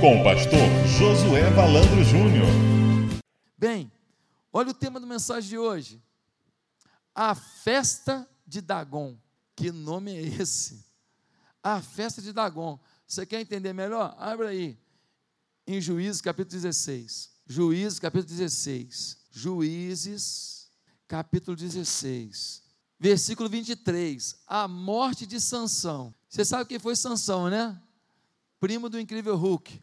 Com o pastor Josué Valandro Júnior. Bem, olha o tema da mensagem de hoje. A festa de Dagon. Que nome é esse? A festa de Dagon. Você quer entender melhor? Abre aí. Em Juízes, capítulo 16. Juízes, capítulo 16. Juízes, capítulo 16. Versículo 23. A morte de Sansão. Você sabe quem foi Sansão, né? Primo do incrível Hulk.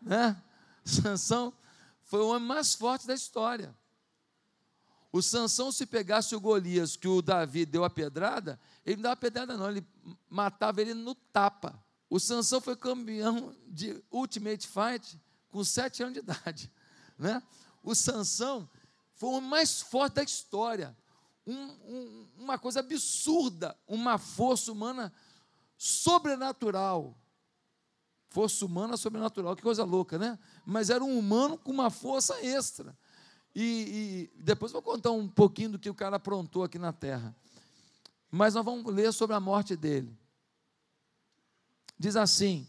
Né? Sansão foi o homem mais forte da história. O Sansão, se pegasse o Golias que o Davi deu a pedrada, ele não dava pedrada, não, ele matava ele no tapa. O Sansão foi campeão de Ultimate Fight com sete anos de idade. Né? O Sansão foi o homem mais forte da história. Um, um, uma coisa absurda, uma força humana sobrenatural. Força humana sobrenatural, que coisa louca, né? Mas era um humano com uma força extra. E, e depois vou contar um pouquinho do que o cara aprontou aqui na terra. Mas nós vamos ler sobre a morte dele. Diz assim,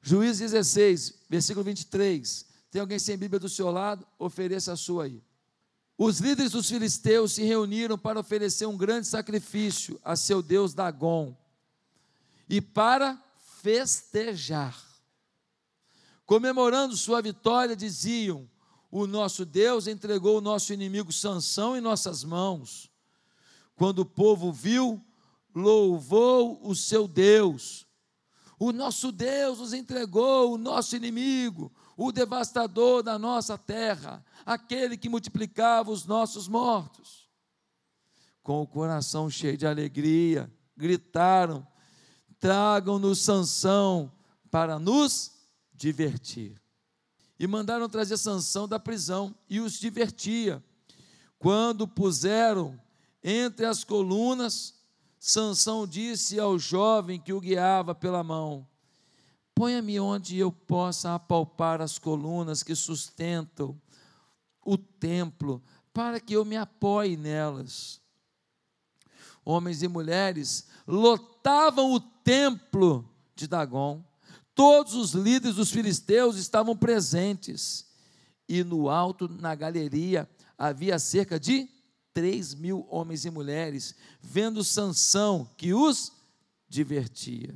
Juízes 16, versículo 23. Tem alguém sem Bíblia do seu lado? Ofereça a sua aí. Os líderes dos filisteus se reuniram para oferecer um grande sacrifício a seu deus Dagon e para festejar. Comemorando sua vitória, diziam: O nosso Deus entregou o nosso inimigo Sansão em nossas mãos. Quando o povo viu, louvou o seu Deus. O nosso Deus nos entregou o nosso inimigo, o devastador da nossa terra, aquele que multiplicava os nossos mortos. Com o coração cheio de alegria, gritaram: tragam-nos Sansão para nos divertir. E mandaram trazer Sansão da prisão e os divertia. Quando puseram entre as colunas, Sansão disse ao jovem que o guiava pela mão: Ponha-me onde eu possa apalpar as colunas que sustentam o templo, para que eu me apoie nelas. Homens e mulheres lotavam o templo de Dagon. Todos os líderes dos filisteus estavam presentes. E no alto, na galeria, havia cerca de três mil homens e mulheres, vendo Sansão, que os divertia.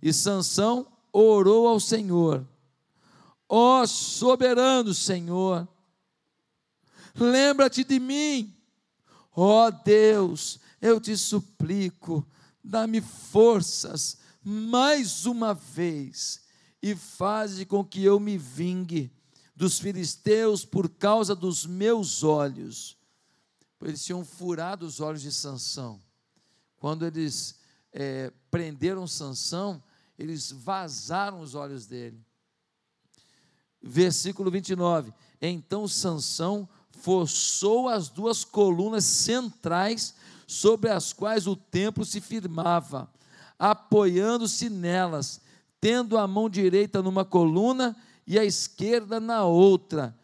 E Sansão orou ao Senhor, ó soberano Senhor, lembra-te de mim, ó Deus, eu te suplico, dá-me forças mais uma vez e faze com que eu me vingue dos filisteus por causa dos meus olhos. Eles tinham furado os olhos de Sansão. Quando eles é, prenderam Sansão, eles vazaram os olhos dele. Versículo 29. Então Sansão forçou as duas colunas centrais sobre as quais o templo se firmava, apoiando-se nelas, tendo a mão direita numa coluna e a esquerda na outra.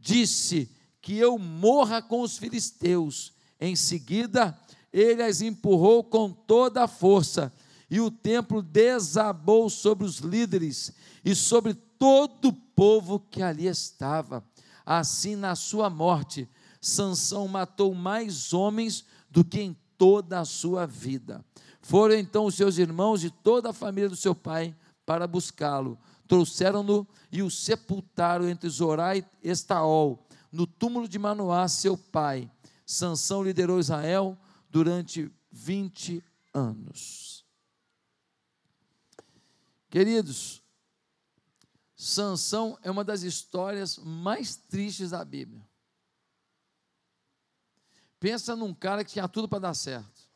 Disse que eu morra com os filisteus. Em seguida, ele as empurrou com toda a força, e o templo desabou sobre os líderes e sobre todo o povo que ali estava. Assim, na sua morte, Sansão matou mais homens do que em toda a sua vida. Foram então os seus irmãos e toda a família do seu pai para buscá-lo. Trouxeram-no e o sepultaram entre Zorá e Estaol, no túmulo de Manoá, seu pai. Sansão liderou Israel durante 20 anos. Queridos, Sansão é uma das histórias mais tristes da Bíblia. Pensa num cara que tinha tudo para dar certo.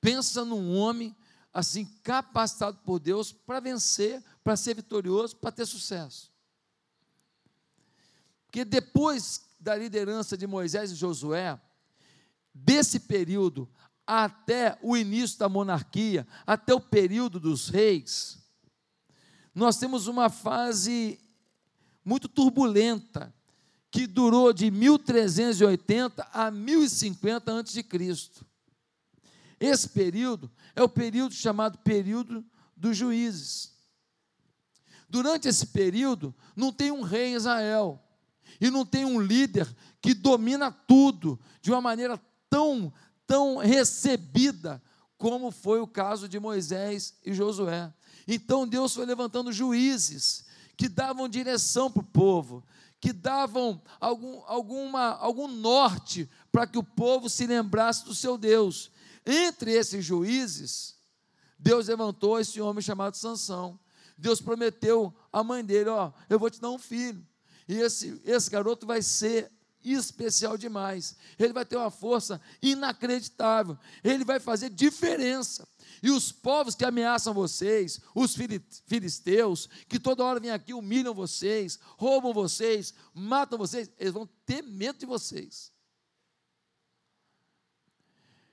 Pensa num homem assim capacitado por Deus para vencer, para ser vitorioso, para ter sucesso. Porque depois da liderança de Moisés e Josué, desse período até o início da monarquia, até o período dos reis, nós temos uma fase muito turbulenta que durou de 1380 a 1050 a.C. Esse período é o período chamado período dos juízes. Durante esse período, não tem um rei em Israel, e não tem um líder que domina tudo de uma maneira tão, tão recebida como foi o caso de Moisés e Josué. Então Deus foi levantando juízes que davam direção para o povo, que davam algum, alguma, algum norte para que o povo se lembrasse do seu Deus. Entre esses juízes, Deus levantou esse homem chamado Sansão. Deus prometeu à mãe dele: Ó, eu vou te dar um filho. E esse, esse garoto vai ser especial demais. Ele vai ter uma força inacreditável. Ele vai fazer diferença. E os povos que ameaçam vocês, os filisteus, que toda hora vêm aqui, humilham vocês, roubam vocês, matam vocês, eles vão ter medo de vocês.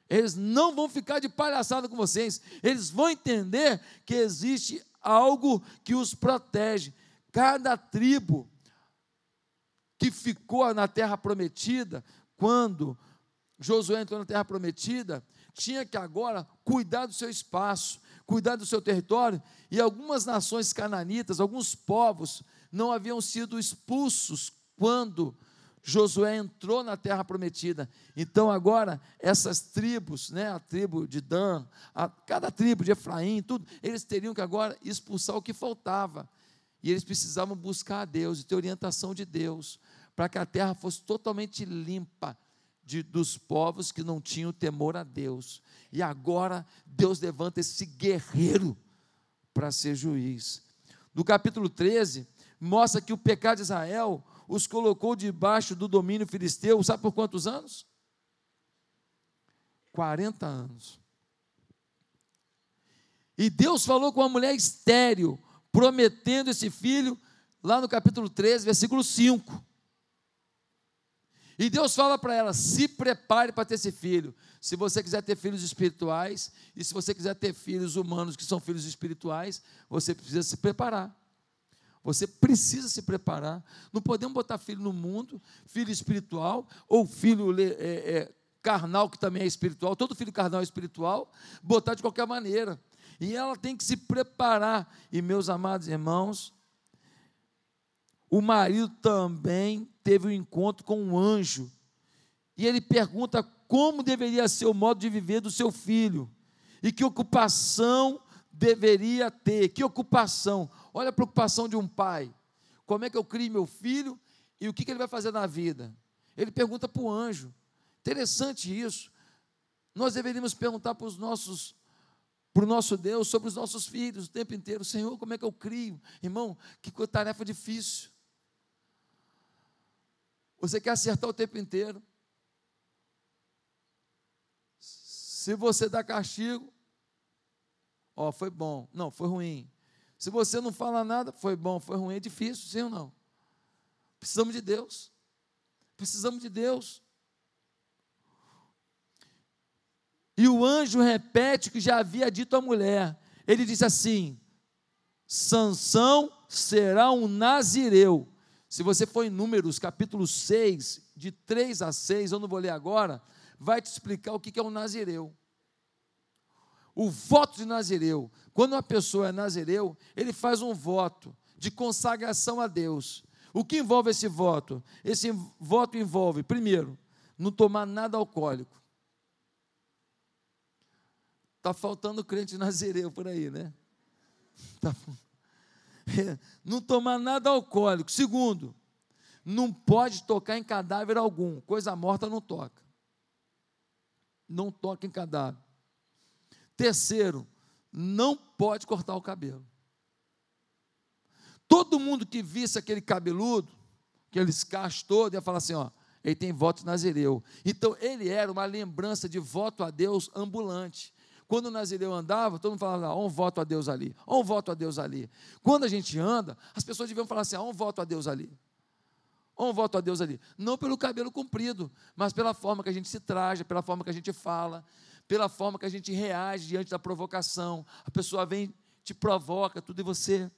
Eles não vão ficar de palhaçada com vocês. Eles vão entender que existe algo que os protege. Cada tribo que ficou na terra prometida, quando Josué entrou na terra prometida, tinha que agora cuidar do seu espaço, cuidar do seu território, e algumas nações cananitas, alguns povos, não haviam sido expulsos quando Josué entrou na terra prometida. Então agora essas tribos, né, a tribo de Dan, a, cada tribo de Efraim, tudo, eles teriam que agora expulsar o que faltava. E eles precisavam buscar a Deus e ter orientação de Deus, para que a terra fosse totalmente limpa de, dos povos que não tinham temor a Deus. E agora Deus levanta esse guerreiro para ser juiz. No capítulo 13, mostra que o pecado de Israel os colocou debaixo do domínio filisteu, sabe por quantos anos? 40 anos. E Deus falou com a mulher estéril, prometendo esse filho, lá no capítulo 13, versículo 5. E Deus fala para ela: se prepare para ter esse filho. Se você quiser ter filhos espirituais, e se você quiser ter filhos humanos que são filhos espirituais, você precisa se preparar. Você precisa se preparar. Não podemos botar filho no mundo, filho espiritual, ou filho é, é, carnal, que também é espiritual. Todo filho carnal é espiritual, botar de qualquer maneira. E ela tem que se preparar. E, meus amados irmãos, o marido também teve um encontro com um anjo. E ele pergunta como deveria ser o modo de viver do seu filho. E que ocupação deveria ter. Que ocupação? Olha a preocupação de um pai. Como é que eu crio meu filho e o que, que ele vai fazer na vida? Ele pergunta para o anjo. Interessante isso. Nós deveríamos perguntar para os nossos para o nosso Deus sobre os nossos filhos o tempo inteiro. Senhor, como é que eu crio? Irmão, que tarefa difícil. Você quer acertar o tempo inteiro. Se você dá castigo, ó, foi bom. Não, foi ruim. Se você não fala nada, foi bom, foi ruim, é difícil, sim ou não? Precisamos de Deus. Precisamos de Deus. E o anjo repete o que já havia dito à mulher. Ele disse assim: Sansão será um nazireu. Se você for em Números, capítulo 6, de 3 a 6, eu não vou ler agora, vai te explicar o que é um nazireu. O voto de nazireu. Quando uma pessoa é nazireu, ele faz um voto de consagração a Deus. O que envolve esse voto? Esse voto envolve, primeiro, não tomar nada alcoólico. Está faltando crente nazireu por aí, né? Tá, é, não tomar nada alcoólico. Segundo, não pode tocar em cadáver algum. Coisa morta não toca. Não toca em cadáver. Terceiro, não pode cortar o cabelo. Todo mundo que visse aquele cabeludo, aqueles cachos todos, ia falar assim: ó, ele tem voto nazireu. Então, ele era uma lembrança de voto a Deus ambulante. Quando o Nazireu andava, todo mundo falava, ó, um voto a Deus ali, um voto a Deus ali. Quando a gente anda, as pessoas deviam falar assim, ó, um voto a Deus ali. Um voto a Deus ali. Não pelo cabelo comprido, mas pela forma que a gente se traja, pela forma que a gente fala, pela forma que a gente reage diante da provocação. A pessoa vem, te provoca, tudo e você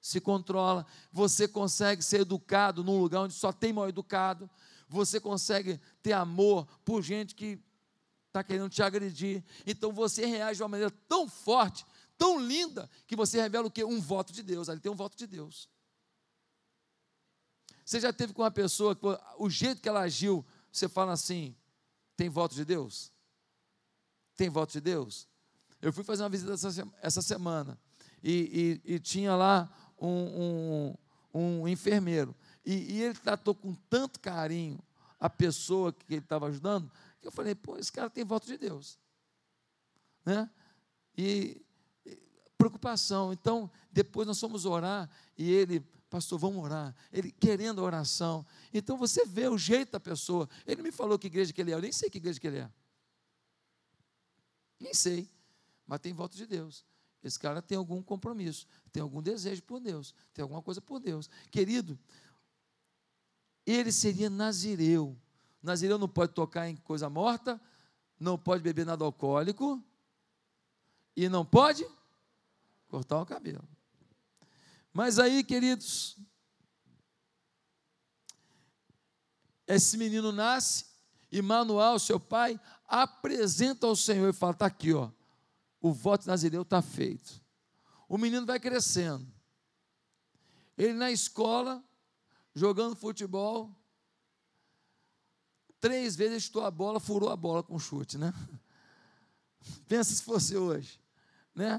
se controla. Você consegue ser educado num lugar onde só tem mal educado. Você consegue ter amor por gente que está querendo te agredir. Então você reage de uma maneira tão forte, tão linda que você revela o quê? Um voto de Deus. Ali tem um voto de Deus. Você já teve com uma pessoa, o jeito que ela agiu, você fala assim: tem voto de Deus? Tem voto de Deus? Eu fui fazer uma visita essa, semana e, e, e tinha lá um, um, um enfermeiro. E, e, ele tratou com tanto carinho a pessoa que ele estava ajudando, eu falei, pô, esse cara tem voto de Deus. Né? E, e preocupação. Então, depois nós fomos orar e ele, pastor, vamos orar. Ele querendo a oração. Então você vê o jeito da pessoa. Ele me falou que igreja que ele é, eu nem sei que igreja que ele é. Nem sei. Mas tem voto de Deus. Esse cara tem algum compromisso, tem algum desejo por Deus, tem alguma coisa por Deus. Querido, ele seria nazireu. Nazireu não pode tocar em coisa morta, não pode beber nada alcoólico e não pode cortar o cabelo. Mas aí, queridos, esse menino nasce e Manuel, seu pai, apresenta ao Senhor e fala: está aqui, ó, o voto nazireu está feito. O menino vai crescendo. Ele na escola, jogando futebol, três vezes chutou a bola, furou a bola com chute, né? Pensa se fosse hoje, né?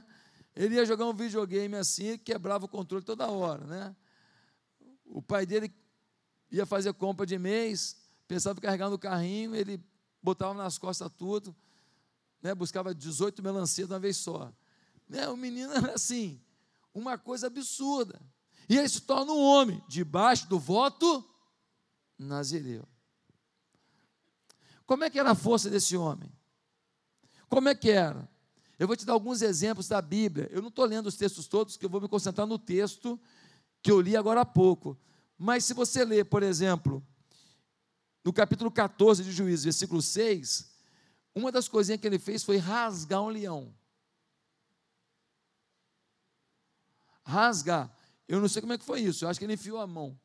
Ele ia jogar um videogame assim e quebrava o controle toda hora, né? O pai dele ia fazer compra de mês, pensava em carregar no carrinho, ele botava nas costas tudo, né? buscava 18 melancia de uma vez só. Né? O menino era assim, uma coisa absurda. E ele se torna um homem, debaixo do voto nazireu. Como é que era a força desse homem? Como é que era? Eu vou te dar alguns exemplos da Bíblia. Eu não estou lendo os textos todos, que eu vou me concentrar no texto que eu li agora há pouco. Mas se você ler, por exemplo, no capítulo 14 de Juízes, versículo 6, uma das coisinhas que ele fez foi rasgar um leão. Rasgar. Eu não sei como é que foi isso. Eu acho que ele enfiou a mão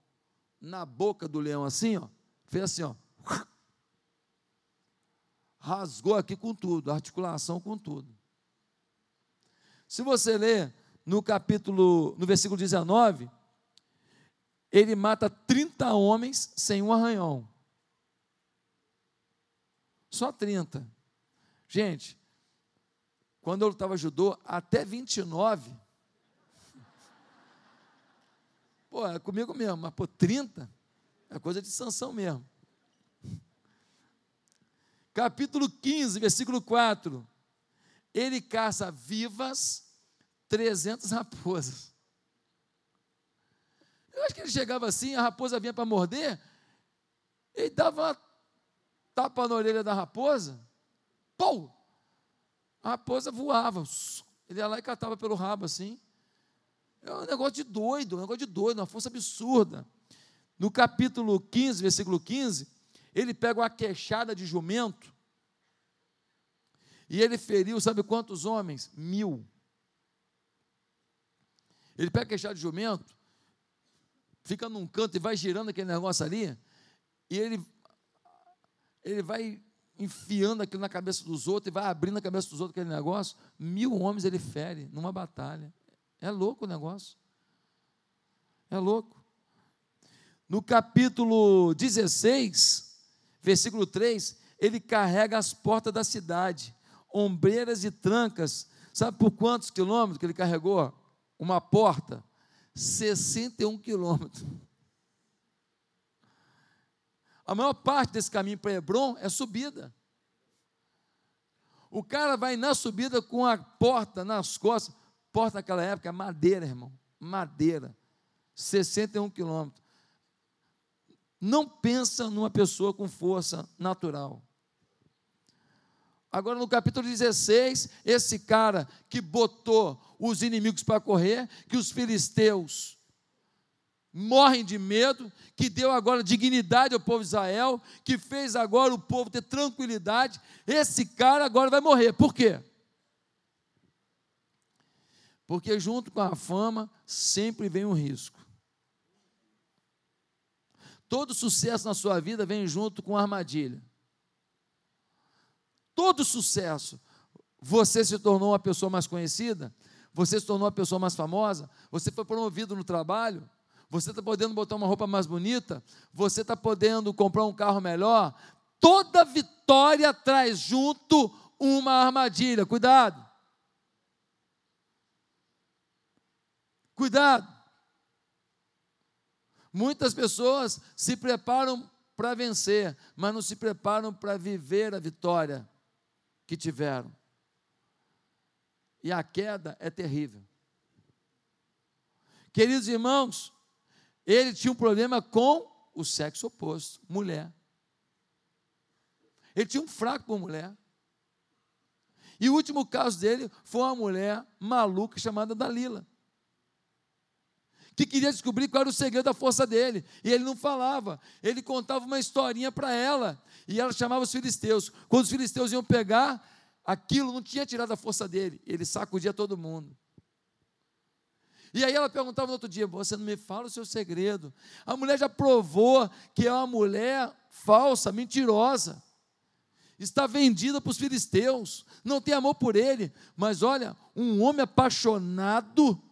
na boca do leão assim, ó. Fez assim, ó. Rasgou aqui com tudo, articulação com tudo. Se você ler no capítulo, no versículo 19, ele mata 30 homens sem um arranhão. Só 30. Gente, quando eu lutava judô, até 29, Pô, é comigo mesmo, mas por 30 é coisa de sanção mesmo. Capítulo 15, versículo 4. Ele caça vivas 300 raposas. Eu acho que ele chegava assim, a raposa vinha para morder, ele dava uma tapa na orelha da raposa, pô! A raposa voava, ele ia lá e catava pelo rabo assim. É um negócio de doido, um negócio de doido, uma força absurda. No capítulo 15, versículo 15, ele pega uma queixada de jumento e ele feriu, sabe quantos homens? Mil. Ele pega a queixada de jumento, fica num canto e vai girando aquele negócio ali, e ele, ele vai enfiando aquilo na cabeça dos outros e vai abrindo a cabeça dos outros aquele negócio. Mil homens ele fere numa batalha. É louco o negócio. É louco. No capítulo 16, versículo 3, ele carrega as portas da cidade, ombreiras e trancas. Sabe por quantos quilômetros que ele carregou? Uma porta? 61 quilômetros. A maior parte desse caminho para Hebron é subida. O cara vai na subida com a porta nas costas. Porta naquela época, é madeira, irmão. Madeira. 61 quilômetros. Não pensa numa pessoa com força natural. Agora, no capítulo 16, esse cara que botou os inimigos para correr, que os filisteus morrem de medo, que deu agora dignidade ao povo de Israel, que fez agora o povo ter tranquilidade, esse cara agora vai morrer. Por quê? Porque junto com a fama sempre vem um risco. Todo sucesso na sua vida vem junto com armadilha. Todo sucesso. Você se tornou uma pessoa mais conhecida, Você se tornou uma pessoa mais famosa? Você foi promovido no trabalho? Você está podendo botar uma roupa mais bonita? Você está podendo comprar um carro melhor? Toda vitória traz junto uma armadilha. Cuidado. Cuidado. Muitas pessoas se preparam para vencer, mas não se preparam para viver a vitória que tiveram. E a queda é terrível. Queridos irmãos, ele tinha um problema com o sexo oposto, mulher. Ele tinha um fraco por mulher. E o último caso dele foi uma mulher maluca chamada Dalila. Que queria descobrir qual era o segredo da força dele. E ele não falava. Ele contava uma historinha para ela. E ela chamava os filisteus. Quando os filisteus iam pegar, aquilo não tinha tirado a força dele. Ele sacudia todo mundo. E aí ela perguntava no outro dia: Você não me fala o seu segredo. A mulher já provou que é uma mulher falsa, mentirosa está vendida para os filisteus, não tem amor por ele, mas olha, um homem apaixonado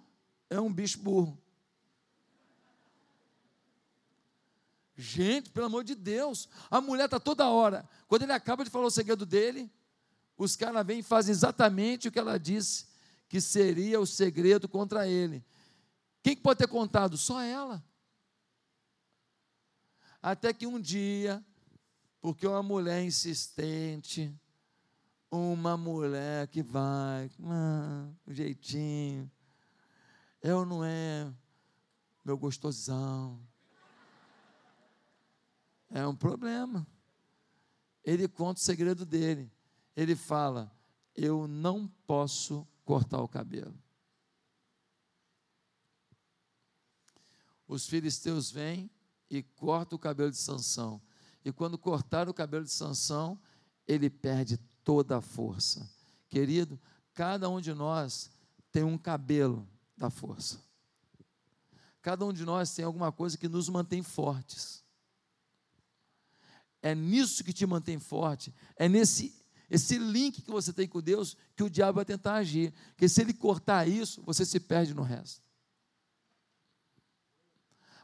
é um bicho burro. Gente, pelo amor de Deus, a mulher está toda hora, quando ele acaba de falar o segredo dele, os caras vêm e fazem exatamente o que ela disse, que seria o segredo contra ele. Quem pode ter contado? Só ela. Até que um dia porque uma mulher insistente, uma mulher que vai, ah, um jeitinho, eu não é meu gostosão. É um problema. Ele conta o segredo dele. Ele fala: Eu não posso cortar o cabelo. Os filisteus vêm e cortam o cabelo de Sansão. E quando cortar o cabelo de Sansão, ele perde toda a força. Querido, cada um de nós tem um cabelo da força. Cada um de nós tem alguma coisa que nos mantém fortes. É nisso que te mantém forte, é nesse esse link que você tem com Deus que o diabo vai tentar agir. Porque se ele cortar isso, você se perde no resto.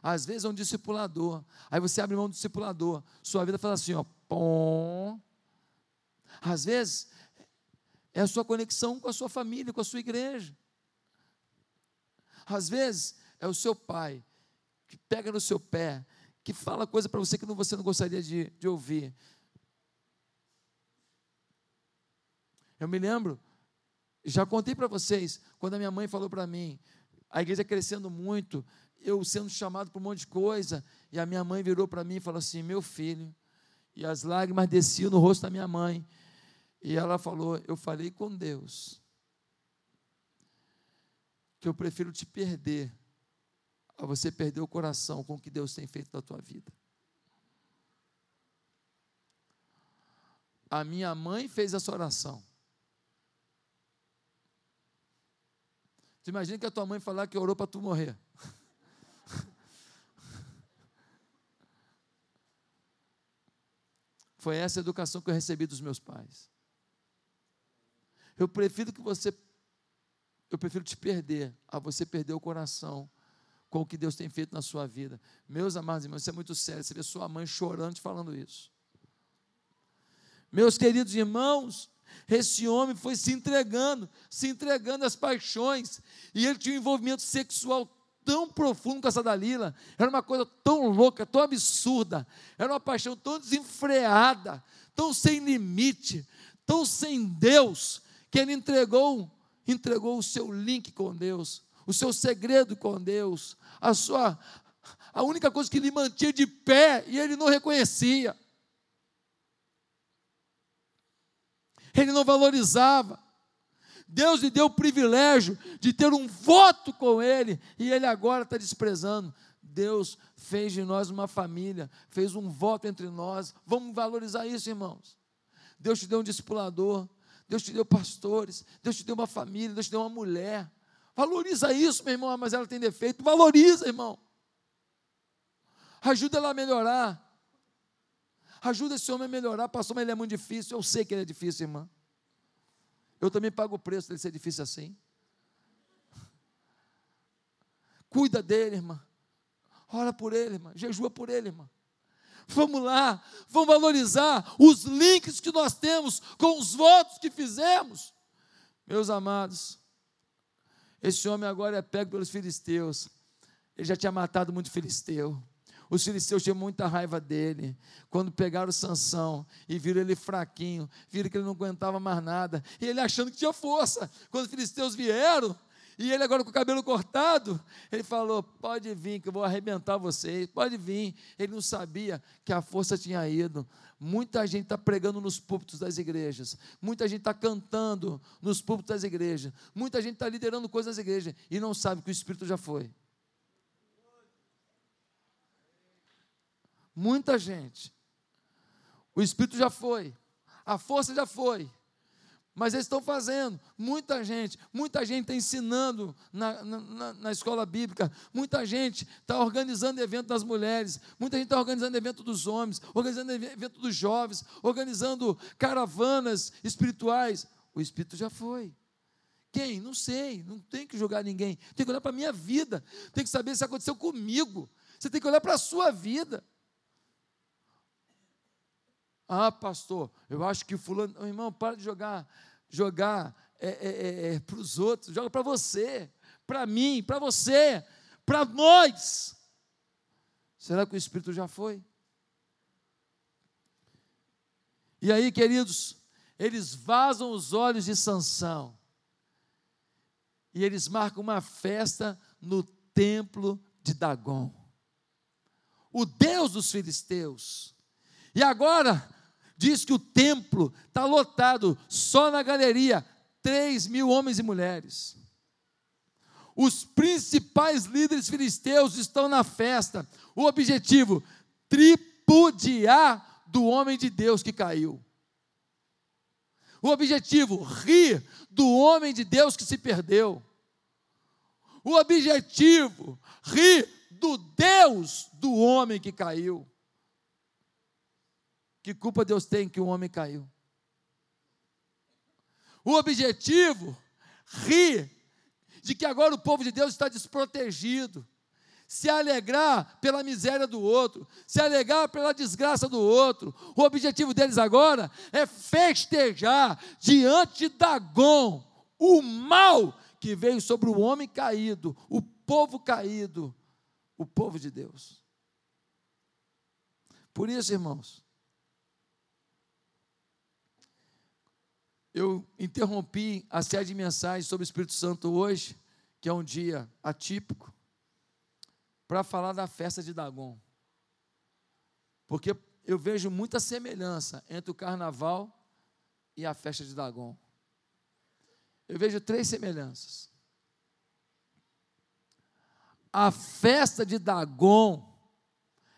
Às vezes é um discipulador. Aí você abre mão do discipulador. Sua vida faz assim, ó. Pom. Às vezes é a sua conexão com a sua família, com a sua igreja. Às vezes é o seu pai que pega no seu pé, que fala coisa para você que você não gostaria de, de ouvir. Eu me lembro, já contei para vocês, quando a minha mãe falou para mim, a igreja crescendo muito, eu sendo chamado para um monte de coisa, e a minha mãe virou para mim e falou assim: Meu filho, e as lágrimas desciam no rosto da minha mãe, e ela falou: Eu falei com Deus, que eu prefiro te perder, a você perder o coração com o que Deus tem feito na tua vida. A minha mãe fez essa oração. Tu imagina que a tua mãe falar que orou para tu morrer. Foi essa a educação que eu recebi dos meus pais. Eu prefiro que você, eu prefiro te perder, a você perder o coração com o que Deus tem feito na sua vida. Meus amados irmãos, isso é muito sério. Você vê sua mãe chorando te falando isso. Meus queridos irmãos, esse homem foi se entregando, se entregando às paixões, e ele tinha um envolvimento sexual tão profundo com essa Dalila, era uma coisa tão louca, tão absurda, era uma paixão tão desenfreada, tão sem limite, tão sem Deus, que ele entregou, entregou o seu link com Deus, o seu segredo com Deus, a sua a única coisa que lhe mantinha de pé e ele não reconhecia. Ele não valorizava. Deus lhe deu o privilégio de ter um voto com Ele, e Ele agora está desprezando. Deus fez de nós uma família, fez um voto entre nós. Vamos valorizar isso, irmãos. Deus te deu um discipulador, Deus te deu pastores, Deus te deu uma família, Deus te deu uma mulher. Valoriza isso, meu irmão, mas ela tem defeito. Valoriza, irmão. Ajuda ela a melhorar. Ajuda esse homem a melhorar. Pastor, mas ele é muito difícil. Eu sei que ele é difícil, irmã. Eu também pago o preço dele ser difícil assim. Cuida dele, irmã. Ora por ele, irmã. Jejua por ele, irmã. Vamos lá, vamos valorizar os links que nós temos com os votos que fizemos. Meus amados, esse homem agora é pego pelos filisteus. Ele já tinha matado muito filisteu. Os filisteus tinham muita raiva dele. Quando pegaram Sansão e viram ele fraquinho, viram que ele não aguentava mais nada, e ele achando que tinha força. Quando os filisteus vieram, e ele agora com o cabelo cortado, ele falou: Pode vir, que eu vou arrebentar vocês, pode vir. Ele não sabia que a força tinha ido. Muita gente está pregando nos púlpitos das igrejas, muita gente está cantando nos púlpitos das igrejas, muita gente está liderando coisas das igrejas e não sabe que o Espírito já foi. Muita gente. O Espírito já foi, a força já foi, mas eles estão fazendo. Muita gente, muita gente está ensinando na, na, na, escola bíblica, muita gente está organizando evento das mulheres, muita gente está organizando evento dos homens, organizando evento dos jovens, organizando caravanas espirituais. O Espírito já foi. Quem? Não sei, não tem que julgar ninguém. Tem que olhar para a minha vida, tem que saber se aconteceu comigo. Você tem que olhar para a sua vida. Ah, pastor, eu acho que fulano. Oh, irmão, para de jogar, jogar é, é, é, é para os outros, joga para você, para mim, para você, para nós. Será que o Espírito já foi? E aí, queridos, eles vazam os olhos de Sansão. E eles marcam uma festa no templo de Dagon. O Deus dos filisteus. E agora, diz que o templo está lotado, só na galeria, 3 mil homens e mulheres. Os principais líderes filisteus estão na festa. O objetivo: tripudiar do homem de Deus que caiu. O objetivo: rir do homem de Deus que se perdeu. O objetivo: rir do Deus do homem que caiu. Que culpa Deus tem que o homem caiu? O objetivo, rir de que agora o povo de Deus está desprotegido, se alegrar pela miséria do outro, se alegrar pela desgraça do outro. O objetivo deles agora é festejar diante de Dagon o mal que veio sobre o homem caído, o povo caído, o povo de Deus. Por isso, irmãos, Eu interrompi a série de mensagens sobre o Espírito Santo hoje, que é um dia atípico, para falar da festa de Dagon. Porque eu vejo muita semelhança entre o carnaval e a festa de Dagon. Eu vejo três semelhanças. A festa de Dagon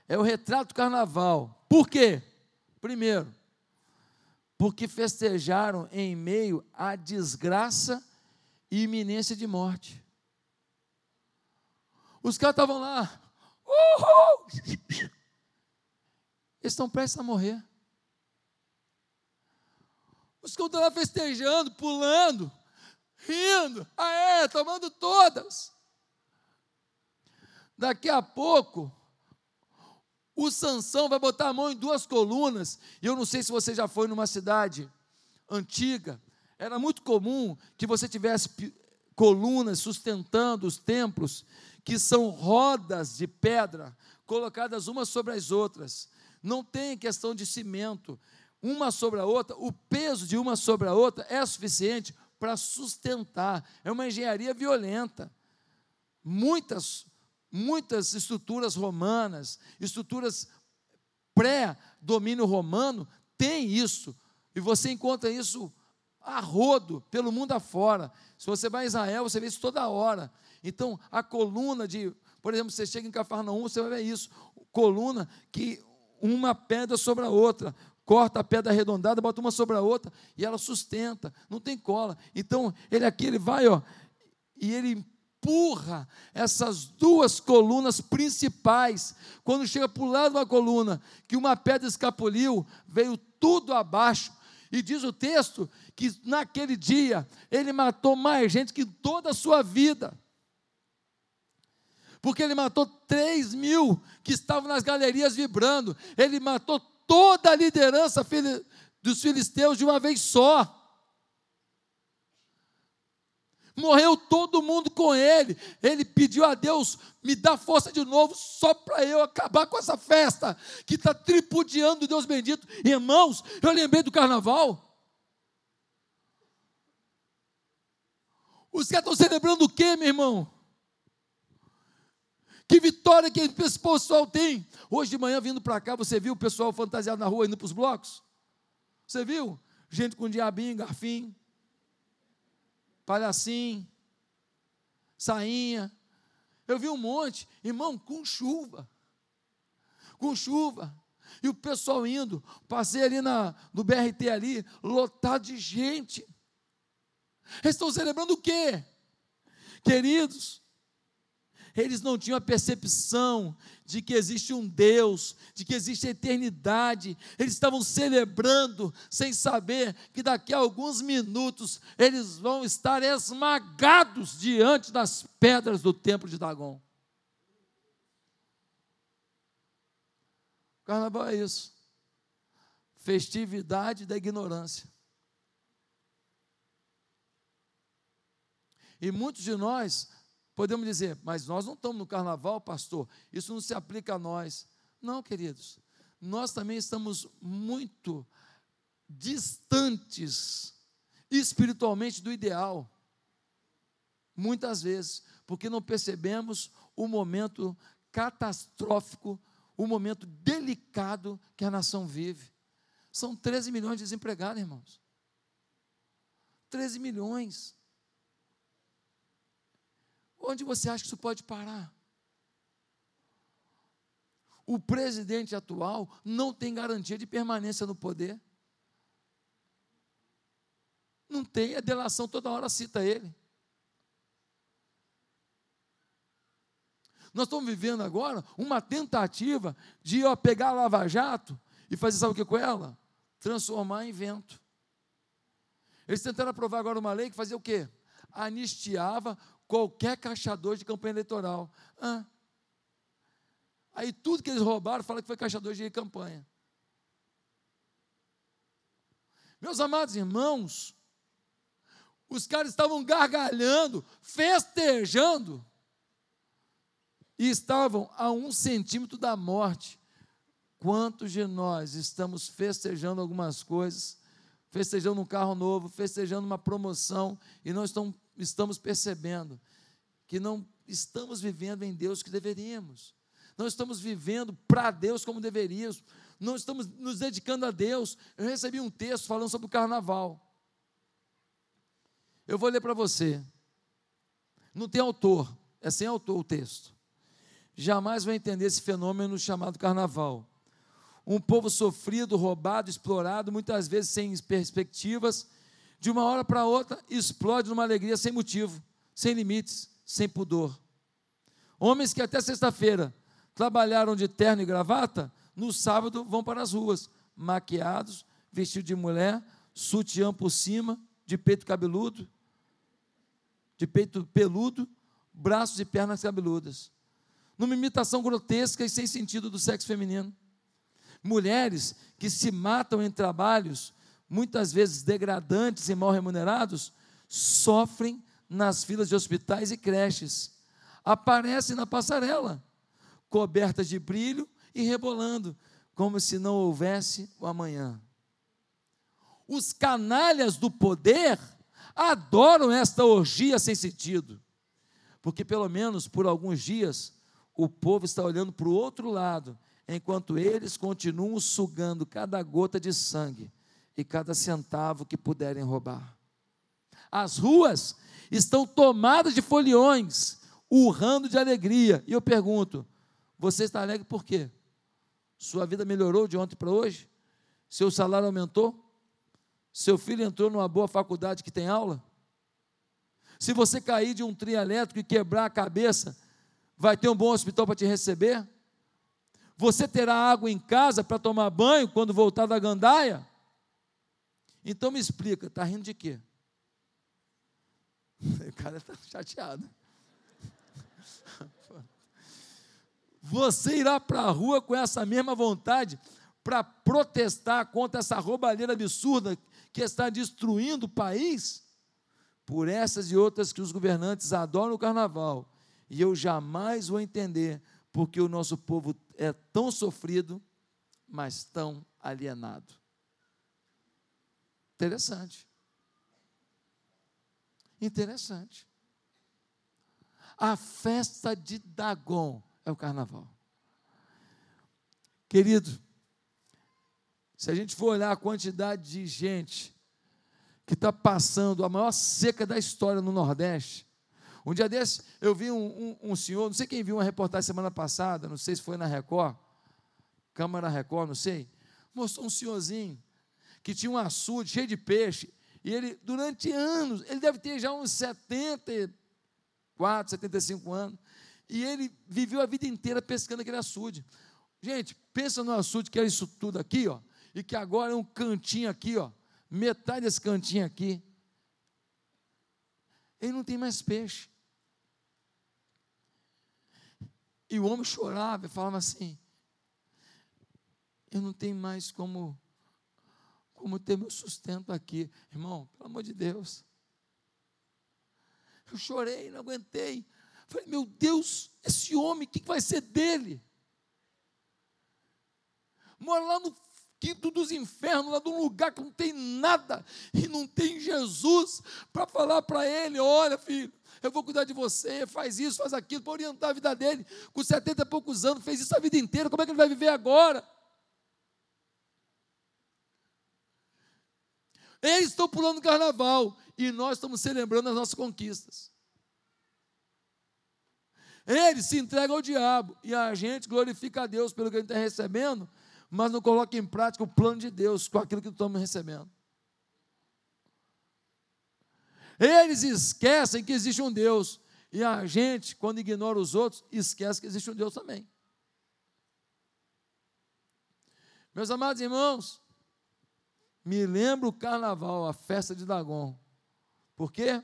é o retrato do carnaval. Por quê? Primeiro, porque festejaram em meio à desgraça e iminência de morte. Os caras estavam lá, uhul! Eles estão prestes a morrer. Os caras estão lá festejando, pulando, rindo, aê, tomando todas. Daqui a pouco, o Sansão vai botar a mão em duas colunas. E eu não sei se você já foi numa cidade antiga. Era muito comum que você tivesse colunas sustentando os templos, que são rodas de pedra colocadas umas sobre as outras. Não tem questão de cimento, uma sobre a outra, o peso de uma sobre a outra é suficiente para sustentar. É uma engenharia violenta. Muitas muitas estruturas romanas, estruturas pré-domínio romano, têm isso. E você encontra isso a rodo, pelo mundo afora. Se você vai a Israel, você vê isso toda hora. Então, a coluna de, por exemplo, você chega em Cafarnaum, você vai ver isso. Coluna que uma pedra sobre a outra, corta a pedra arredondada, bota uma sobre a outra e ela sustenta, não tem cola. Então, ele aqui ele vai, ó, e ele empurra essas duas colunas principais. Quando chega para o lado uma coluna, que uma pedra escapuliu, veio tudo abaixo. E diz o texto que naquele dia ele matou mais gente que toda a sua vida. porque ele matou 3 mil que estavam nas galerias vibrando, ele matou toda a liderança dos filisteus de uma vez só. Morreu todo mundo com ele. Ele pediu a Deus: me dá força de novo, só para eu acabar com essa festa que está tripudiando Deus bendito. Irmãos, eu lembrei do carnaval. Os caras estão celebrando o quê, meu irmão? Que vitória que esse pessoal tem. Hoje de manhã, vindo para cá, você viu o pessoal fantasiado na rua indo para os blocos? Você viu? Gente com diabinho, garfinho palhacinho, sainha. Eu vi um monte, irmão, com chuva. Com chuva. E o pessoal indo, passei ali na, no BRT ali, lotado de gente. Eles estão celebrando o quê? Queridos, eles não tinham a percepção de que existe um Deus, de que existe a eternidade. Eles estavam celebrando sem saber que daqui a alguns minutos eles vão estar esmagados diante das pedras do templo de Dagon. Carnaval é isso. Festividade da ignorância. E muitos de nós Podemos dizer, mas nós não estamos no carnaval, pastor, isso não se aplica a nós. Não, queridos, nós também estamos muito distantes espiritualmente do ideal. Muitas vezes, porque não percebemos o momento catastrófico, o momento delicado que a nação vive. São 13 milhões de desempregados, irmãos. 13 milhões. Onde você acha que isso pode parar? O presidente atual não tem garantia de permanência no poder. Não tem, a delação toda hora cita ele. Nós estamos vivendo agora uma tentativa de ó, pegar a Lava Jato e fazer, sabe o que com ela? Transformar em vento. Eles tentaram aprovar agora uma lei que fazia o quê? Anistiava qualquer caixador de campanha eleitoral. Aí tudo que eles roubaram, fala que foi caixador de campanha. Meus amados irmãos, os caras estavam gargalhando, festejando, e estavam a um centímetro da morte. Quantos de nós estamos festejando algumas coisas, festejando um carro novo, festejando uma promoção, e não estão estamos percebendo que não estamos vivendo em Deus que deveríamos. Não estamos vivendo para Deus como deveríamos. Não estamos nos dedicando a Deus. Eu recebi um texto falando sobre o carnaval. Eu vou ler para você. Não tem autor, é sem autor o texto. Jamais vai entender esse fenômeno chamado carnaval. Um povo sofrido, roubado, explorado, muitas vezes sem perspectivas, de uma hora para outra, explode numa alegria sem motivo, sem limites, sem pudor. Homens que até sexta-feira trabalharam de terno e gravata, no sábado vão para as ruas, maquiados, vestido de mulher, sutiã por cima, de peito cabeludo, de peito peludo, braços e pernas cabeludas. Numa imitação grotesca e sem sentido do sexo feminino. Mulheres que se matam em trabalhos muitas vezes degradantes e mal remunerados, sofrem nas filas de hospitais e creches. Aparecem na passarela, cobertas de brilho e rebolando, como se não houvesse o amanhã. Os canalhas do poder adoram esta orgia sem sentido, porque pelo menos por alguns dias o povo está olhando para o outro lado, enquanto eles continuam sugando cada gota de sangue e cada centavo que puderem roubar. As ruas estão tomadas de foliões, urrando de alegria. E eu pergunto: você está alegre por quê? Sua vida melhorou de ontem para hoje? Seu salário aumentou? Seu filho entrou numa boa faculdade que tem aula? Se você cair de um trio elétrico e quebrar a cabeça, vai ter um bom hospital para te receber? Você terá água em casa para tomar banho quando voltar da gandaia? Então me explica, está rindo de quê? O cara está chateado. você irá para a rua com essa mesma vontade para protestar contra essa roubalheira absurda que está destruindo o país? Por essas e outras que os governantes adoram o carnaval, e eu jamais vou entender porque o nosso povo é tão sofrido, mas tão alienado. Interessante. Interessante. A festa de Dagon é o carnaval. Querido, se a gente for olhar a quantidade de gente que está passando a maior seca da história no Nordeste, um dia desse eu vi um, um, um, senhor, não sei quem viu uma reportagem semana passada, não sei se foi na Record, Câmara Record, não sei, mostrou um senhorzinho que tinha um açude cheio de peixe, e ele, durante anos, ele deve ter já uns 74, 75 anos, e ele viveu a vida inteira pescando aquele açude. Gente, pensa no açude que é isso tudo aqui, ó, e que agora é um cantinho aqui, ó, metade desse cantinho aqui. Ele não tem mais peixe. E o homem chorava e falava assim: Eu não tenho mais como, como ter meu sustento aqui. Irmão, pelo amor de Deus. Eu chorei, não aguentei. Falei, meu Deus, esse homem, o que vai ser dele? Mora lá no quinto dos infernos, lá de um lugar que não tem nada, e não tem Jesus para falar para ele: olha, filho, eu vou cuidar de você, faz isso, faz aquilo, para orientar a vida dele. Com 70 e poucos anos, fez isso a vida inteira, como é que ele vai viver agora? Eles estão pulando carnaval e nós estamos celebrando as nossas conquistas. Eles se entregam ao diabo e a gente glorifica a Deus pelo que a gente está recebendo, mas não coloca em prática o plano de Deus com aquilo que estamos recebendo. Eles esquecem que existe um Deus. E a gente, quando ignora os outros, esquece que existe um Deus também. Meus amados irmãos, me lembro o carnaval, a festa de Dagon. Por quê?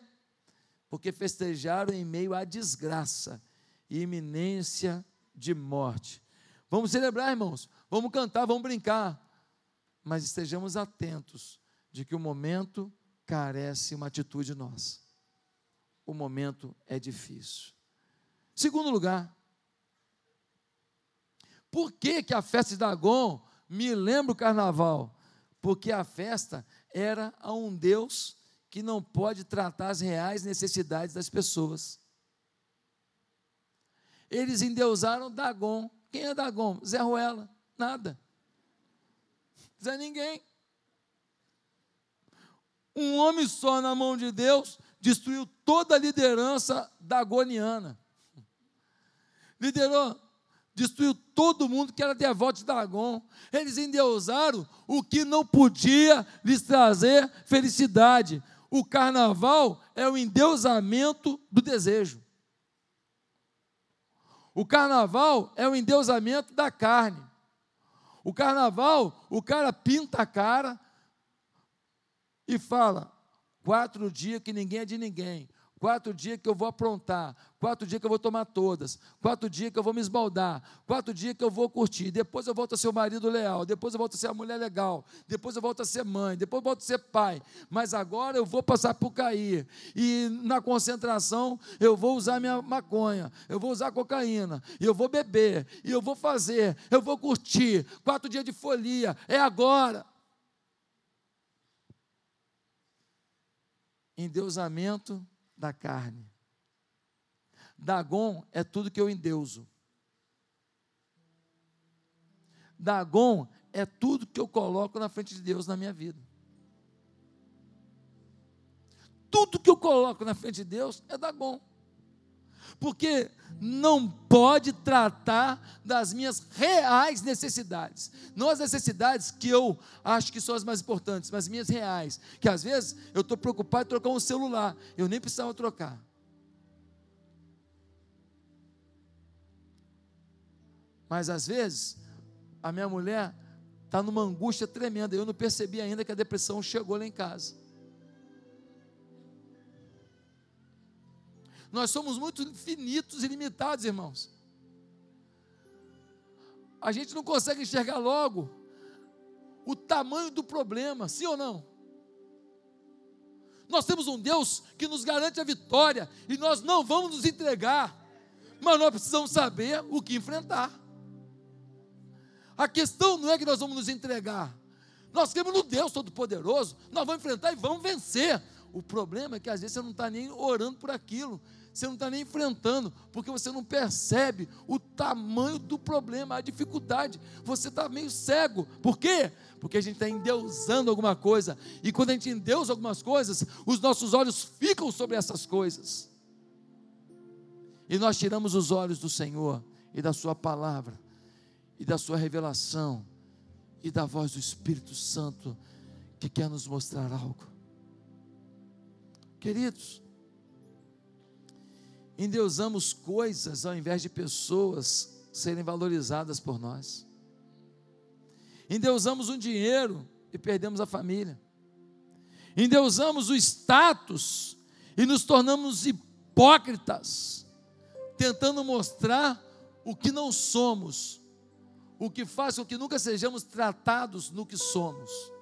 Porque festejaram em meio à desgraça e iminência de morte. Vamos celebrar, irmãos. Vamos cantar, vamos brincar. Mas estejamos atentos de que o momento carece uma atitude nossa. O momento é difícil. Segundo lugar, por que, que a festa de Dagon me lembra o carnaval? Porque a festa era a um Deus que não pode tratar as reais necessidades das pessoas. Eles endeusaram Dagon. Quem é Dagon? Zé Ruela. Nada. Zé ninguém. Um homem só na mão de Deus destruiu toda a liderança dagoniana. Liderou, destruiu todo mundo que era devoto de Dagon. Eles endeusaram o que não podia lhes trazer felicidade. O carnaval é o endeusamento do desejo. O carnaval é o endeusamento da carne. O carnaval, o cara pinta a cara, e fala: quatro dias que ninguém é de ninguém, quatro dias que eu vou aprontar, quatro dias que eu vou tomar todas, quatro dias que eu vou me esbaldar, quatro dias que eu vou curtir, depois eu volto a ser o marido leal, depois eu volto a ser a mulher legal, depois eu volto a ser mãe, depois eu volto a ser pai, mas agora eu vou passar por cair, e na concentração eu vou usar minha maconha, eu vou usar cocaína, e eu vou beber, e eu vou fazer, eu vou curtir, quatro dias de folia, é agora. endeusamento da carne. Dagon é tudo que eu endeuso. Dagon é tudo que eu coloco na frente de Deus na minha vida. Tudo que eu coloco na frente de Deus é Dagon porque não pode tratar das minhas reais necessidades. Não as necessidades que eu acho que são as mais importantes, mas minhas reais. Que às vezes eu estou preocupado em trocar um celular, eu nem precisava trocar. Mas às vezes a minha mulher está numa angústia tremenda, eu não percebi ainda que a depressão chegou lá em casa. Nós somos muito finitos e limitados, irmãos. a gente não consegue enxergar logo o tamanho do problema, sim ou não? Nós temos um Deus que nos garante a vitória e nós não vamos nos entregar, mas nós precisamos saber o que enfrentar. A questão não é que nós vamos nos entregar, nós temos no Deus Todo-Poderoso, nós vamos enfrentar e vamos vencer. O problema é que às vezes você não está nem orando por aquilo, você não está nem enfrentando, porque você não percebe o tamanho do problema, a dificuldade. Você está meio cego. Por quê? Porque a gente está endeusando alguma coisa. E quando a gente endeusa algumas coisas, os nossos olhos ficam sobre essas coisas. E nós tiramos os olhos do Senhor e da Sua palavra, e da Sua revelação, e da voz do Espírito Santo que quer nos mostrar algo. Queridos, endeusamos coisas ao invés de pessoas serem valorizadas por nós. Endeusamos um dinheiro e perdemos a família. Endeusamos o status e nos tornamos hipócritas, tentando mostrar o que não somos, o que faz com que nunca sejamos tratados no que somos.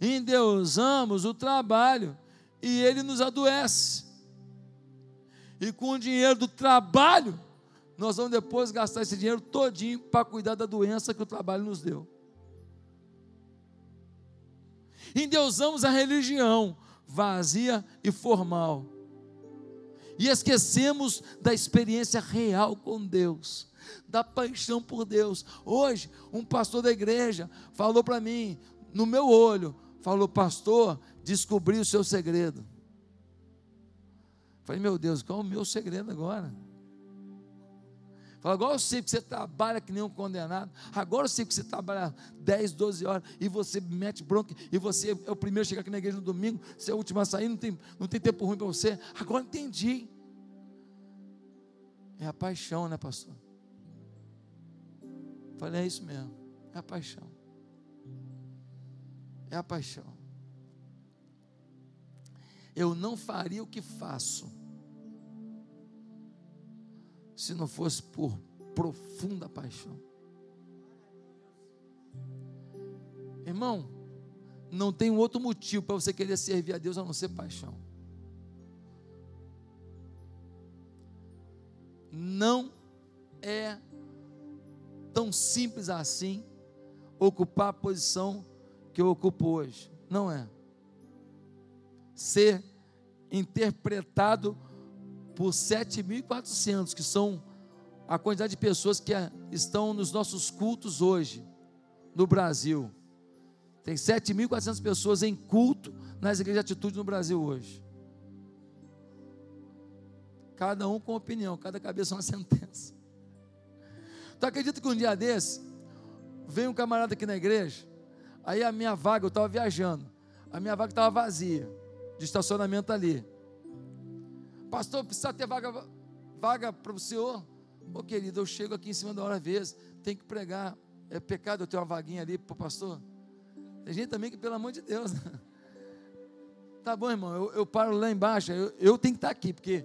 Endeusamos o trabalho e ele nos adoece e com o dinheiro do trabalho, nós vamos depois gastar esse dinheiro todinho para cuidar da doença que o trabalho nos deu. Endeusamos a religião vazia e formal. E esquecemos da experiência real com Deus, da paixão por Deus. Hoje, um pastor da igreja falou para mim, no meu olho, falou: Pastor, descobri o seu segredo. Falei, meu Deus, qual é o meu segredo agora? Agora eu sei que você trabalha que nem um condenado. Agora eu sei que você trabalha 10, 12 horas e você mete bronca e você é o primeiro a chegar aqui na igreja no domingo, você é o último a sair, não tem, não tem tempo ruim para você. Agora entendi. É a paixão, né, pastor? Falei, é isso mesmo. É a paixão. É a paixão. Eu não faria o que faço se não fosse por profunda paixão. Irmão, não tem outro motivo para você querer servir a Deus a não ser paixão. Não é tão simples assim ocupar a posição que eu ocupo hoje. Não é. Ser interpretado por 7.400, que são a quantidade de pessoas que estão nos nossos cultos hoje, no Brasil. Tem 7.400 pessoas em culto nas igrejas de atitude no Brasil hoje. Cada um com opinião, cada cabeça uma sentença. Tu acredita que um dia desse, veio um camarada aqui na igreja, aí a minha vaga, eu estava viajando, a minha vaga estava vazia, de estacionamento ali. Pastor, precisa ter vaga, vaga para o senhor? Ô querido, eu chego aqui em cima da hora vezes, tem que pregar. É pecado eu ter uma vaguinha ali para o pastor? Tem gente também que, pelo amor de Deus. Tá bom, irmão, eu, eu paro lá embaixo, eu, eu, tenho que estar aqui, porque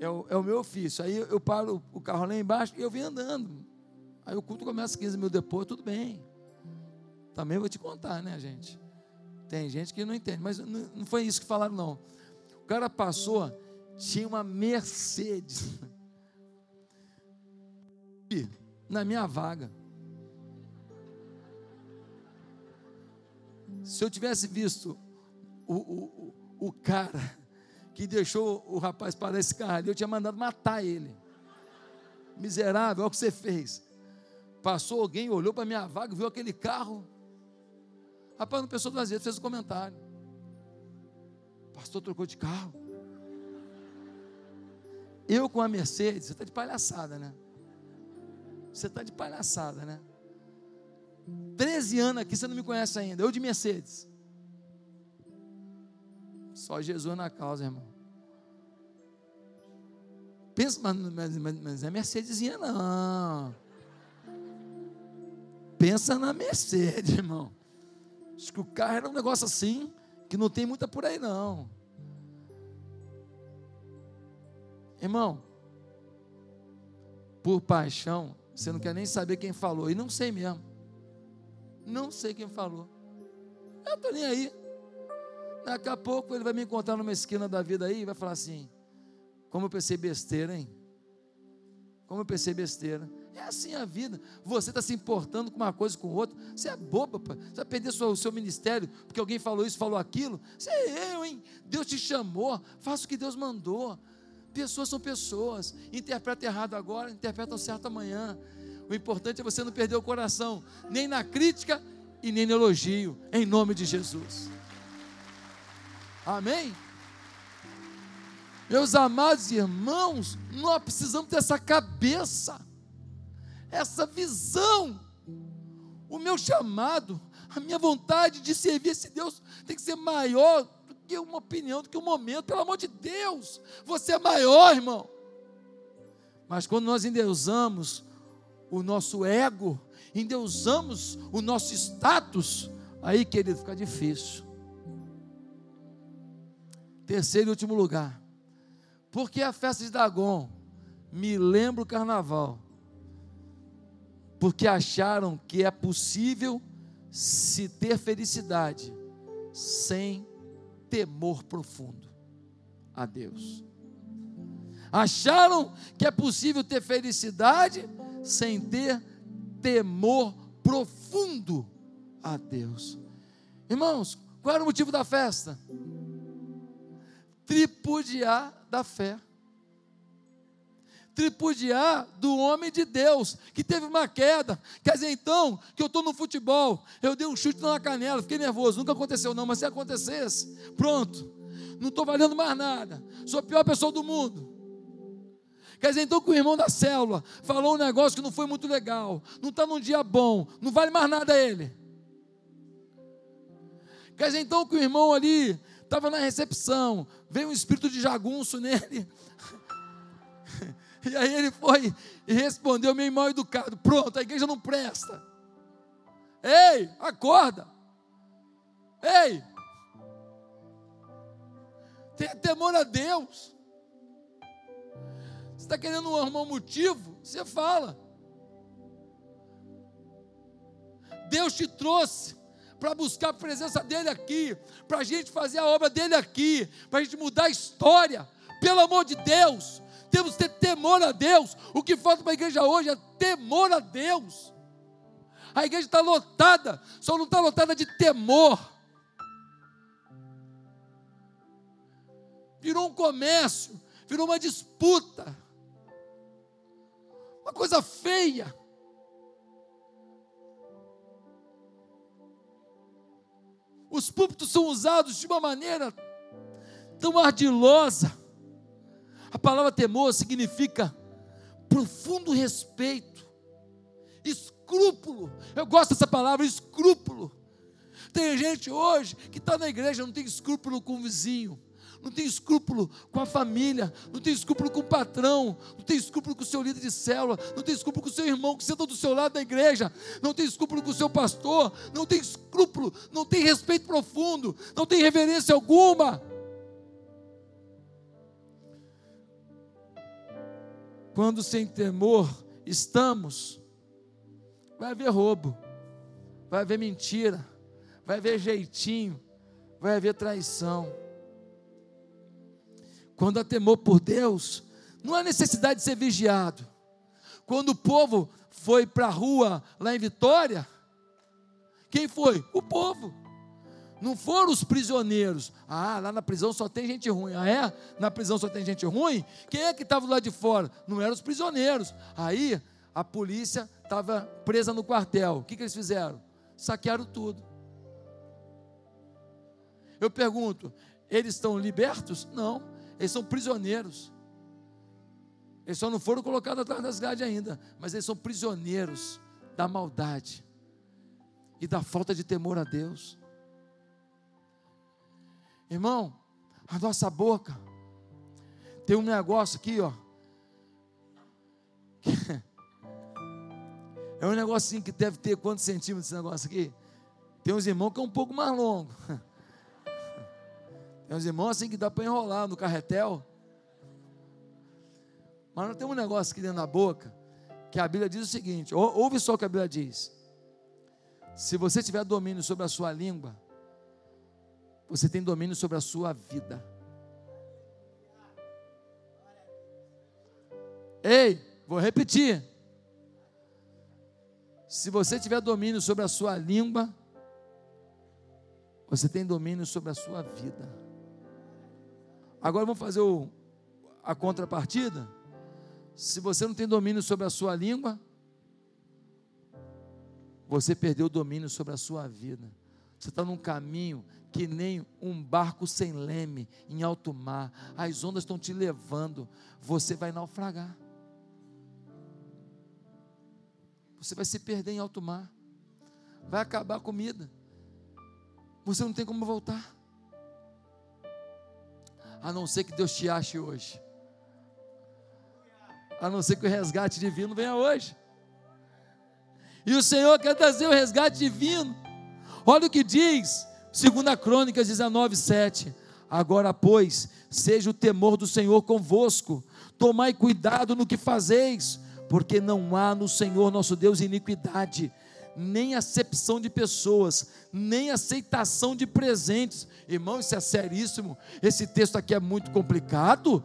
é o, é o meu ofício. Aí eu, eu paro o carro lá embaixo e eu venho andando. Aí o culto começa 15 mil depois, tudo bem. Também vou te contar, né, gente? Tem gente que não entende, mas não, foi isso que falaram, não. O cara passou tinha uma Mercedes na minha vaga. Se eu tivesse visto o, o, o cara que deixou o rapaz parar esse carro ali, eu tinha mandado matar ele. Miserável, olha o que você fez. Passou alguém, olhou para minha vaga, viu aquele carro. Rapaz, não pensou duas vezes, fez um comentário. Pastor trocou de carro. Eu com a Mercedes, você está de palhaçada, né? Você está de palhaçada, né? 13 anos aqui, você não me conhece ainda. Eu de Mercedes. Só Jesus na causa, irmão. Pensa, mas, mas, mas é Mercedesinha, não. Pensa na Mercedes, irmão. Acho que o carro era um negócio assim, que não tem muita por aí, não. Irmão, por paixão, você não quer nem saber quem falou. E não sei mesmo. Não sei quem falou. Eu estou nem aí. Daqui a pouco ele vai me encontrar numa esquina da vida aí e vai falar assim: Como eu pensei besteira, hein? Como eu pensei besteira. É assim a vida. Você está se importando com uma coisa com outra. Você é boba, pai. Você vai perder o seu ministério porque alguém falou isso, falou aquilo. Você é eu, hein? Deus te chamou. Faça o que Deus mandou. Pessoas são pessoas. Interpreta errado agora, interpretam certo amanhã. O importante é você não perder o coração, nem na crítica e nem no elogio, em nome de Jesus. Amém? Meus amados irmãos, nós precisamos ter essa cabeça, essa visão. O meu chamado, a minha vontade de servir esse Deus tem que ser maior do que uma opinião, do que um momento, pelo amor de Deus. Você é maior, irmão. Mas quando nós endeusamos o nosso ego, endeusamos o nosso status, aí, querido, fica difícil. Terceiro e último lugar. Porque a festa de Dagon me lembra o carnaval. Porque acharam que é possível se ter felicidade sem temor profundo a Deus. Acharam que é possível ter felicidade sem ter temor profundo a Deus. Irmãos, qual era o motivo da festa? Tripudiar da fé. Tripudiar do homem de Deus, que teve uma queda. Quer dizer, então, que eu estou no futebol, eu dei um chute na canela, fiquei nervoso, nunca aconteceu não, mas se acontecesse, pronto, não estou valendo mais nada, sou a pior pessoa do mundo. Quer dizer, então que o irmão da célula falou um negócio que não foi muito legal, não está num dia bom, não vale mais nada a ele. Quer dizer, então que o irmão ali estava na recepção, veio um espírito de jagunço nele. E aí ele foi e respondeu meio mal educado: Pronto, a igreja não presta. Ei, acorda. Ei, tenha temor a Deus. Você está querendo arrumar um motivo? Você fala. Deus te trouxe para buscar a presença dEle aqui, para a gente fazer a obra dEle aqui, para a gente mudar a história. Pelo amor de Deus, temos que ter temor a Deus. O que falta para a igreja hoje é temor a Deus. A igreja está lotada, só não está lotada de temor. Virou um comércio, virou uma disputa uma coisa feia. Os púlpitos são usados de uma maneira tão ardilosa. A palavra temor significa profundo respeito, escrúpulo. Eu gosto dessa palavra, escrúpulo. Tem gente hoje que está na igreja, não tem escrúpulo com o vizinho não tem escrúpulo com a família, não tem escrúpulo com o patrão, não tem escrúpulo com o seu líder de célula, não tem escrúpulo com o seu irmão que senta do seu lado da igreja, não tem escrúpulo com o seu pastor, não tem escrúpulo, não tem respeito profundo, não tem reverência alguma. Quando sem temor estamos, vai haver roubo, vai haver mentira, vai haver jeitinho, vai haver traição. Quando há temor por Deus, não há necessidade de ser vigiado. Quando o povo foi para a rua lá em Vitória, quem foi? O povo. Não foram os prisioneiros. Ah, lá na prisão só tem gente ruim. Ah, é? Na prisão só tem gente ruim? Quem é que estava lá de fora? Não eram os prisioneiros. Aí a polícia estava presa no quartel. O que, que eles fizeram? Saquearam tudo. Eu pergunto: eles estão libertos? Não. Eles são prisioneiros. Eles só não foram colocados atrás das grades ainda, mas eles são prisioneiros da maldade e da falta de temor a Deus. Irmão, a nossa boca tem um negócio aqui, ó. É um negocinho que deve ter quantos centímetros esse negócio aqui? Tem uns irmãos que é um pouco mais longo. Meus irmãos, assim que dá para enrolar no carretel. Mas não tem um negócio aqui dentro da boca que a Bíblia diz o seguinte: ouve só o que a Bíblia diz. Se você tiver domínio sobre a sua língua, você tem domínio sobre a sua vida. Ei, vou repetir. Se você tiver domínio sobre a sua língua, você tem domínio sobre a sua vida. Agora vamos fazer o, a contrapartida. Se você não tem domínio sobre a sua língua, você perdeu o domínio sobre a sua vida. Você está num caminho que nem um barco sem leme em alto mar. As ondas estão te levando. Você vai naufragar. Você vai se perder em alto mar. Vai acabar a comida. Você não tem como voltar. A não ser que Deus te ache hoje. A não ser que o resgate divino venha hoje. E o Senhor quer trazer o resgate divino. Olha o que diz, 2 Crônicas 19, 7. Agora, pois, seja o temor do Senhor convosco, tomai cuidado no que fazeis, porque não há no Senhor nosso Deus iniquidade, nem acepção de pessoas, nem aceitação de presentes. Irmão, isso é seríssimo. Esse texto aqui é muito complicado,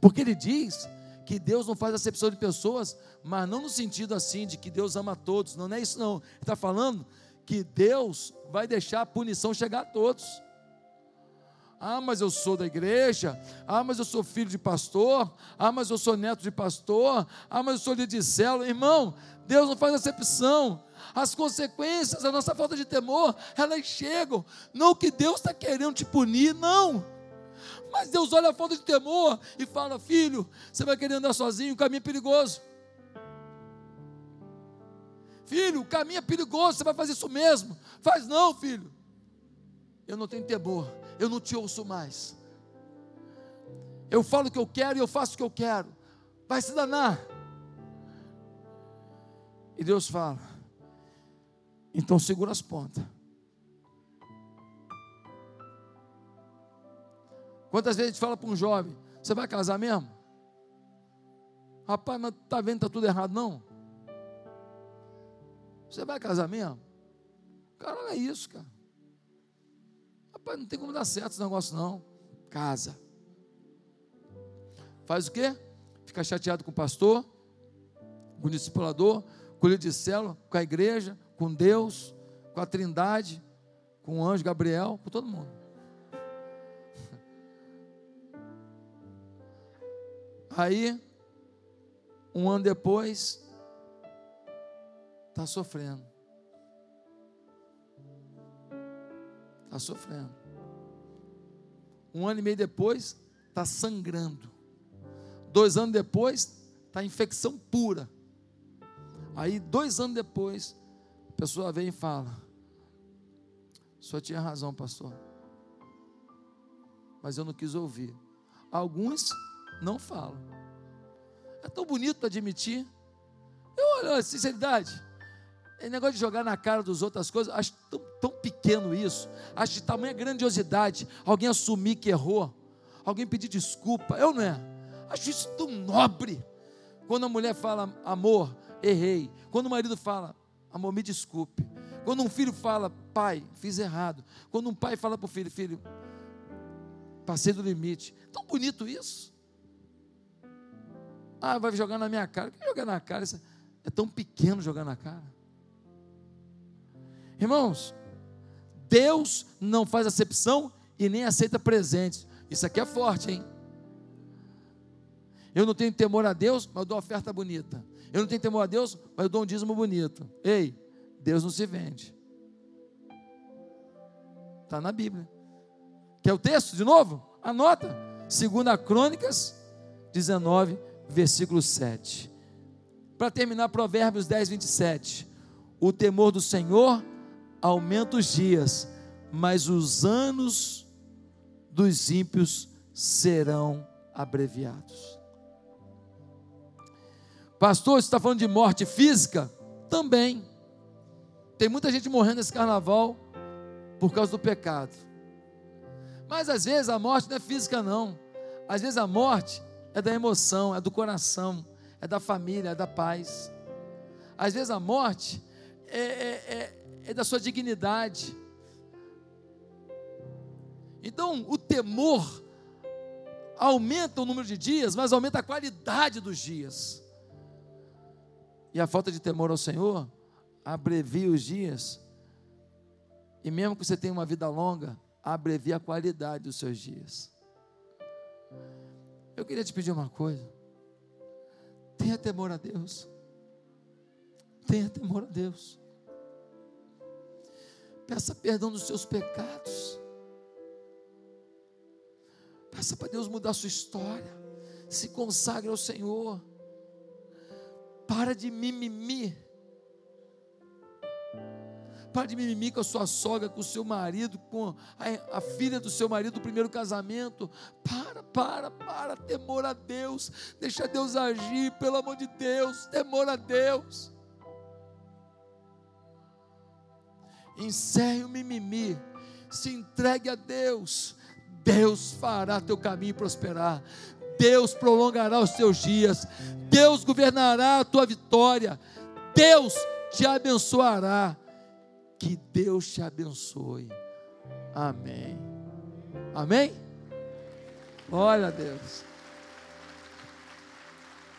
porque ele diz que Deus não faz acepção de pessoas, mas não no sentido assim de que Deus ama todos, não, não é isso não. Ele está falando que Deus vai deixar a punição chegar a todos. Ah, mas eu sou da igreja. Ah, mas eu sou filho de pastor. Ah, mas eu sou neto de pastor. Ah, mas eu sou líder de célula. Irmão, Deus não faz acepção. As consequências da nossa falta de temor, elas chegam. Não que Deus está querendo te punir, não. Mas Deus olha a falta de temor e fala: Filho, você vai querer andar sozinho, o caminho é perigoso. Filho, o caminho é perigoso, você vai fazer isso mesmo. Faz não, filho. Eu não tenho temor, eu não te ouço mais. Eu falo o que eu quero e eu faço o que eu quero. Vai se danar. E Deus fala: então segura as pontas. Quantas vezes a gente fala para um jovem: Você vai casar mesmo? Rapaz, mas está vendo que está tudo errado, não? Você vai casar mesmo? Cara, é isso, cara. Rapaz, não tem como dar certo esse negócio, não. Casa. Faz o quê? Fica chateado com o pastor, com o discipulador, com o líder de célula, com a igreja, com Deus, com a trindade, com o anjo Gabriel, com todo mundo. Aí, um ano depois, está sofrendo. Está sofrendo. Um ano e meio depois, está sangrando. Dois anos depois, está infecção pura. Aí, dois anos depois, a pessoa vem e fala: senhor tinha razão, pastor. Mas eu não quis ouvir. Alguns não falam. É tão bonito admitir. Eu olho, sinceridade. É negócio de jogar na cara dos outros as coisas, acho tão, tão pequeno isso, acho de tamanha grandiosidade, alguém assumir que errou, alguém pedir desculpa, eu não é, acho isso tão nobre, quando a mulher fala, amor, errei, quando o marido fala, amor, me desculpe, quando um filho fala, pai, fiz errado, quando um pai fala para o filho, filho, passei do limite, tão bonito isso, ah, vai jogar na minha cara, que jogar na cara, é tão pequeno jogar na cara, Irmãos, Deus não faz acepção e nem aceita presentes. Isso aqui é forte, hein? Eu não tenho temor a Deus, mas eu dou oferta bonita. Eu não tenho temor a Deus, mas eu dou um dízimo bonito. Ei, Deus não se vende. Está na Bíblia. Quer o texto de novo? Anota. 2 Crônicas 19, versículo 7. Para terminar, Provérbios 10, 27. O temor do Senhor aumenta os dias, mas os anos dos ímpios serão abreviados. Pastor, você está falando de morte física? Também. Tem muita gente morrendo nesse carnaval por causa do pecado. Mas às vezes a morte não é física, não. Às vezes a morte é da emoção, é do coração, é da família, é da paz. Às vezes a morte é, é, é, é da sua dignidade. Então, o temor aumenta o número de dias, mas aumenta a qualidade dos dias. E a falta de temor ao Senhor abrevia os dias. E mesmo que você tenha uma vida longa, abrevia a qualidade dos seus dias. Eu queria te pedir uma coisa. Tenha temor a Deus. Tenha temor a Deus. Peça perdão dos seus pecados. Peça para Deus mudar a sua história. Se consagre ao Senhor. Para de mimimi. Para de mimimi com a sua sogra, com o seu marido, com a, a, filha do seu marido do primeiro casamento. Para, para, para. Temor a Deus. Deixa Deus agir, pelo amor de Deus. Temor a Deus. Encerre o mimimi. Se entregue a Deus. Deus fará teu caminho prosperar. Deus prolongará os teus dias. Deus governará a tua vitória. Deus te abençoará. Que Deus te abençoe. Amém. Amém? Glória a Deus.